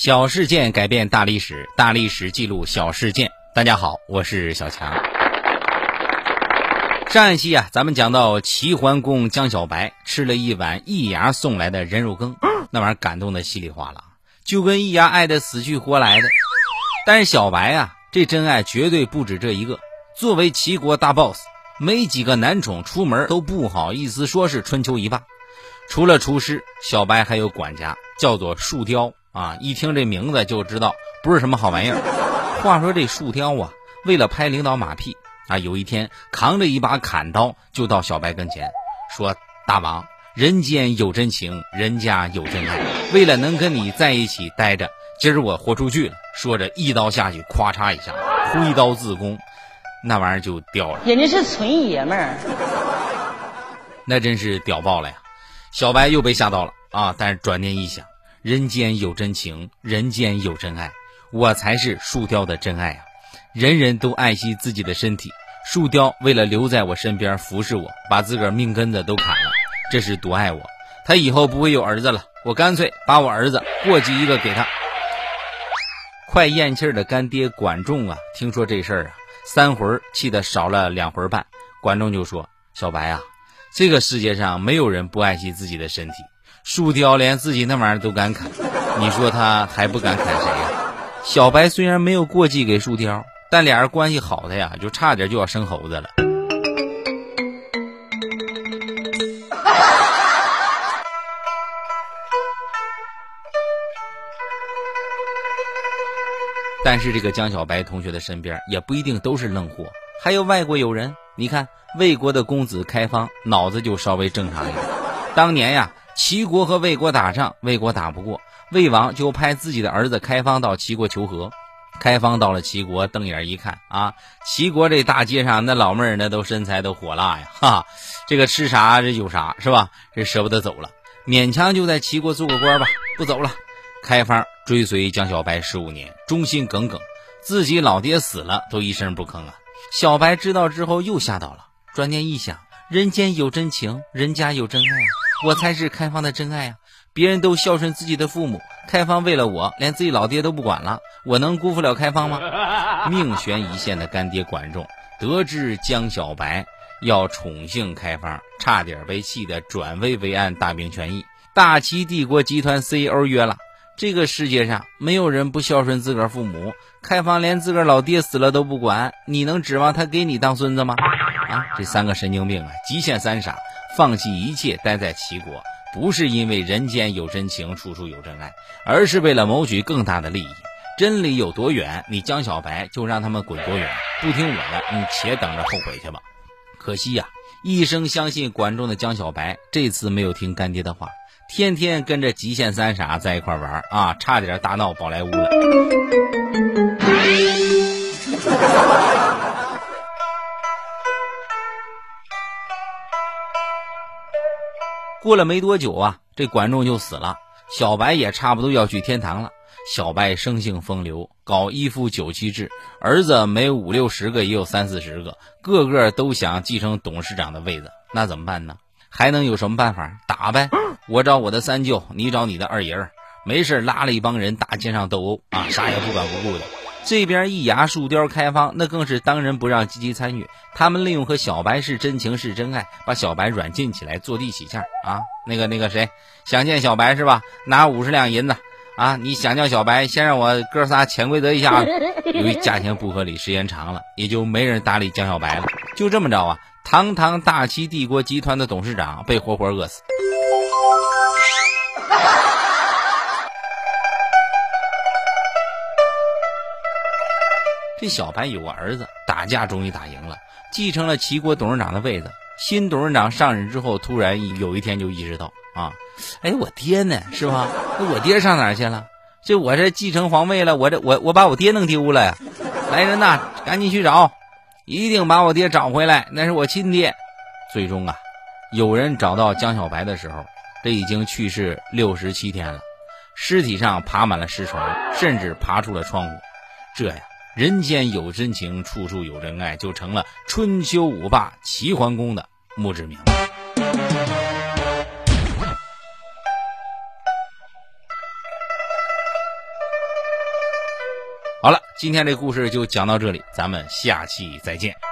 小事件改变大历史，大历史记录小事件。大家好，我是小强。上一期啊，咱们讲到齐桓公江小白吃了一碗易牙送来的人肉羹，那玩意儿感动的稀里哗啦，就跟易牙爱的死去活来的。但是小白啊，这真爱绝对不止这一个。作为齐国大 boss，没几个男宠出门都不好意思说是春秋一霸。除了厨师，小白还有管家，叫做树雕。啊，一听这名字就知道不是什么好玩意儿。话说这树雕啊，为了拍领导马屁啊，有一天扛着一把砍刀就到小白跟前，说：“大王，人间有真情，人家有真爱。为了能跟你在一起待着，今儿我豁出去了。”说着一刀下去，咵嚓一下，挥刀自宫，那玩意儿就掉了。人家是纯爷们儿，那真是屌爆了呀！小白又被吓到了啊！但是转念一想。人间有真情，人间有真爱，我才是树雕的真爱啊！人人都爱惜自己的身体，树雕为了留在我身边服侍我，把自个儿命根子都砍了，这是多爱我！他以后不会有儿子了，我干脆把我儿子过继一个给他。快咽气儿的干爹管仲啊，听说这事儿啊，三魂气得少了两魂半。管仲就说：“小白啊，这个世界上没有人不爱惜自己的身体。”树雕连自己那玩意儿都敢砍，你说他还不敢砍谁呀？小白虽然没有过继给树雕，但俩人关系好的呀，就差点就要生猴子了。但是这个江小白同学的身边也不一定都是愣货，还有外国友人。你看魏国的公子开方，脑子就稍微正常一点。当年呀。齐国和魏国打仗，魏国打不过，魏王就派自己的儿子开方到齐国求和。开方到了齐国，瞪眼一看啊，齐国这大街上那老妹儿那都身材都火辣呀，哈，这个吃啥这有啥是吧？这舍不得走了，勉强就在齐国做个官吧，不走了。开方追随江小白十五年，忠心耿耿，自己老爹死了都一声不吭啊。小白知道之后又吓到了，转念一想，人间有真情，人家有真爱。我才是开放的真爱啊！别人都孝顺自己的父母，开放为了我连自己老爹都不管了，我能辜负了开放吗？命悬一线的干爹管仲得知江小白要宠幸开方，差点被气得转危为安，大兵权益。大齐帝国集团 CEO 约了：这个世界上没有人不孝顺自个儿父母，开方连自个儿老爹死了都不管，你能指望他给你当孙子吗？啊，这三个神经病啊，极限三傻。放弃一切待在齐国，不是因为人间有真情，处处有真爱，而是为了谋取更大的利益。真理有多远，你江小白就让他们滚多远。不听我的，你且等着后悔去吧。可惜呀，一生相信管仲的江小白，这次没有听干爹的话，天天跟着极限三傻在一块玩啊，差点大闹宝莱坞了。过了没多久啊，这管仲就死了，小白也差不多要去天堂了。小白生性风流，搞一夫九妻制，儿子没五六十个，也有三四十个，个个都想继承董事长的位子。那怎么办呢？还能有什么办法？打呗！我找我的三舅，你找你的二爷儿，没事拉了一帮人大街上斗殴啊，啥也不管不顾的。这边一牙树雕开方，那更是当仁不让，积极参与。他们利用和小白是真情是真爱，把小白软禁起来，坐地起价啊！那个那个谁，想见小白是吧？拿五十两银子啊！你想叫小白，先让我哥仨潜规则一下。由于价钱不合理，时间长了，也就没人搭理江小白了。就这么着啊，堂堂大齐帝国集团的董事长被活活饿死。这小白有个儿子，打架终于打赢了，继承了齐国董事长的位子。新董事长上任之后，突然有一天就意识到啊，哎，我爹呢？是吧？那我爹上哪儿去了？这我这继承皇位了，我这我我把我爹弄丢了呀！来人呐，赶紧去找，一定把我爹找回来，那是我亲爹。最终啊，有人找到江小白的时候，这已经去世六十七天了，尸体上爬满了尸虫，甚至爬出了窗户。这呀。人间有真情处处有真爱就成了春秋五霸齐桓公的墓志铭。好了今天这故事就讲到这里咱们下期再见。